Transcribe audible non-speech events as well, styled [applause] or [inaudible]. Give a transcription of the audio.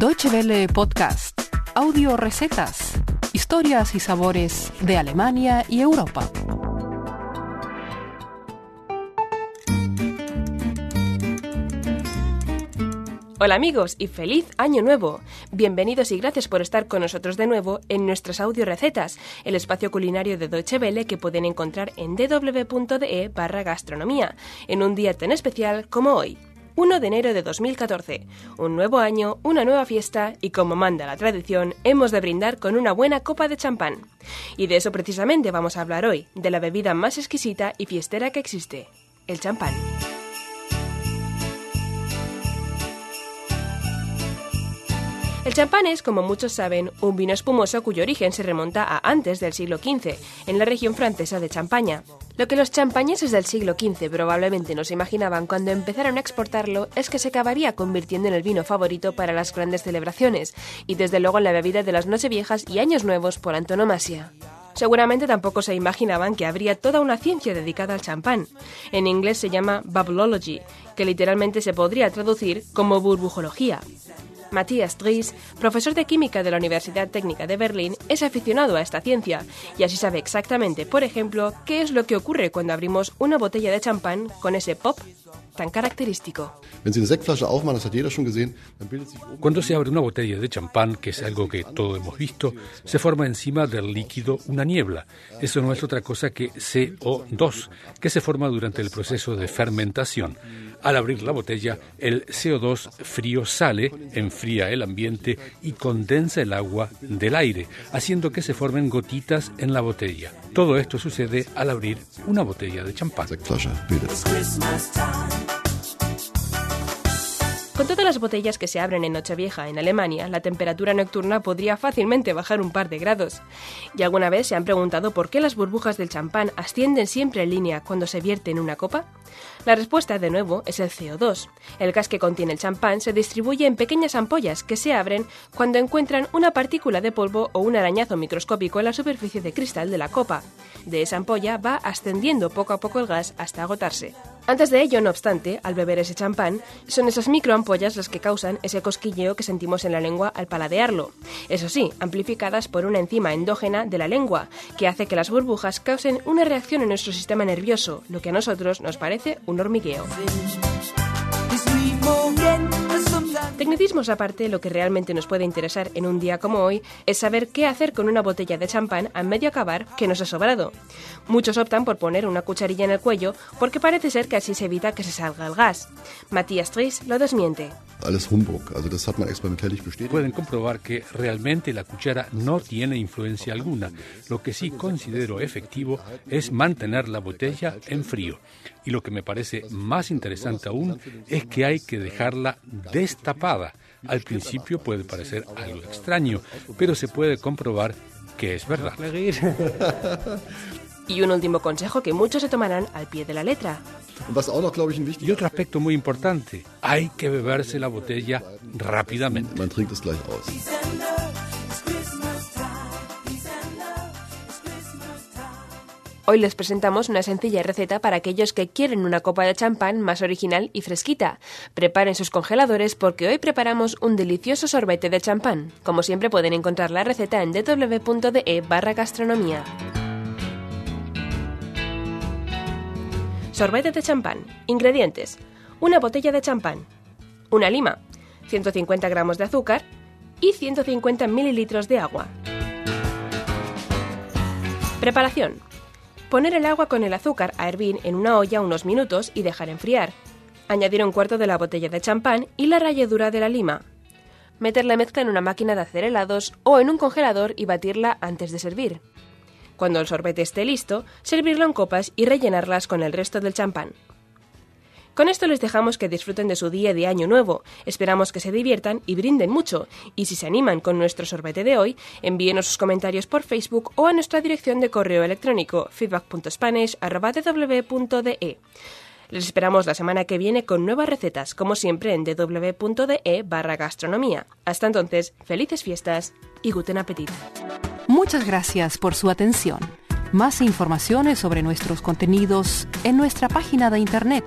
Deutsche Welle Podcast, audio recetas, historias y sabores de Alemania y Europa. Hola amigos y feliz año nuevo. Bienvenidos y gracias por estar con nosotros de nuevo en nuestras audio recetas, el espacio culinario de Deutsche Welle que pueden encontrar en dw.de barra gastronomía, en un día tan especial como hoy. 1 de enero de 2014. Un nuevo año, una nueva fiesta y como manda la tradición, hemos de brindar con una buena copa de champán. Y de eso precisamente vamos a hablar hoy, de la bebida más exquisita y fiestera que existe, el champán. El champán es, como muchos saben, un vino espumoso cuyo origen se remonta a antes del siglo XV, en la región francesa de Champaña. Lo que los champañeses del siglo XV probablemente no se imaginaban cuando empezaron a exportarlo es que se acabaría convirtiendo en el vino favorito para las grandes celebraciones, y desde luego en la bebida de las Nocheviejas y Años Nuevos por antonomasia. Seguramente tampoco se imaginaban que habría toda una ciencia dedicada al champán. En inglés se llama bubblology, que literalmente se podría traducir como burbujología. Matthias Dries, profesor de química de la Universidad Técnica de Berlín, es aficionado a esta ciencia y así sabe exactamente, por ejemplo, qué es lo que ocurre cuando abrimos una botella de champán con ese pop tan característico. Cuando se abre una botella de champán, que es algo que todos hemos visto, se forma encima del líquido una niebla. Eso no es otra cosa que CO2, que se forma durante el proceso de fermentación. Al abrir la botella, el CO2 frío sale, enfría el ambiente y condensa el agua del aire, haciendo que se formen gotitas en la botella. Todo esto sucede al abrir una botella de champán. Con todas las botellas que se abren en Nochevieja en Alemania, la temperatura nocturna podría fácilmente bajar un par de grados. ¿Y alguna vez se han preguntado por qué las burbujas del champán ascienden siempre en línea cuando se vierte en una copa? La respuesta, de nuevo, es el CO2. El gas que contiene el champán se distribuye en pequeñas ampollas que se abren cuando encuentran una partícula de polvo o un arañazo microscópico en la superficie de cristal de la copa. De esa ampolla va ascendiendo poco a poco el gas hasta agotarse. Antes de ello, no obstante, al beber ese champán, son esas microampollas las que causan ese cosquilleo que sentimos en la lengua al paladearlo. Eso sí, amplificadas por una enzima endógena de la lengua, que hace que las burbujas causen una reacción en nuestro sistema nervioso, lo que a nosotros nos parece un hormigueo. Tecnicismos aparte, lo que realmente nos puede interesar en un día como hoy es saber qué hacer con una botella de champán a medio acabar que nos ha sobrado. Muchos optan por poner una cucharilla en el cuello porque parece ser que así se evita que se salga el gas. Matías Tris lo desmiente. Pueden comprobar que realmente la cuchara no tiene influencia alguna. Lo que sí considero efectivo es mantener la botella en frío. Y lo que me parece más interesante aún es que hay que dejarla destapada. Al principio puede parecer algo extraño, pero se puede comprobar que es verdad. [laughs] Y un último consejo que muchos se tomarán al pie de la letra. Y otro aspecto muy importante, hay que beberse la botella rápidamente. Hoy les presentamos una sencilla receta para aquellos que quieren una copa de champán más original y fresquita. Preparen sus congeladores porque hoy preparamos un delicioso sorbete de champán. Como siempre pueden encontrar la receta en www.de barra gastronomía. Sorbete de champán. Ingredientes. Una botella de champán. Una lima. 150 gramos de azúcar. Y 150 mililitros de agua. Preparación. Poner el agua con el azúcar a hervir en una olla unos minutos y dejar enfriar. Añadir un cuarto de la botella de champán y la ralladura de la lima. Meter la mezcla en una máquina de hacer helados o en un congelador y batirla antes de servir. Cuando el sorbete esté listo, servirlo en copas y rellenarlas con el resto del champán. Con esto les dejamos que disfruten de su día de año nuevo. Esperamos que se diviertan y brinden mucho. Y si se animan con nuestro sorbete de hoy, envíenos sus comentarios por Facebook o a nuestra dirección de correo electrónico feedback.spanish.de. Les esperamos la semana que viene con nuevas recetas, como siempre en www.de barra gastronomía. Hasta entonces, felices fiestas y guten appetit. Muchas gracias por su atención. Más informaciones sobre nuestros contenidos en nuestra página de internet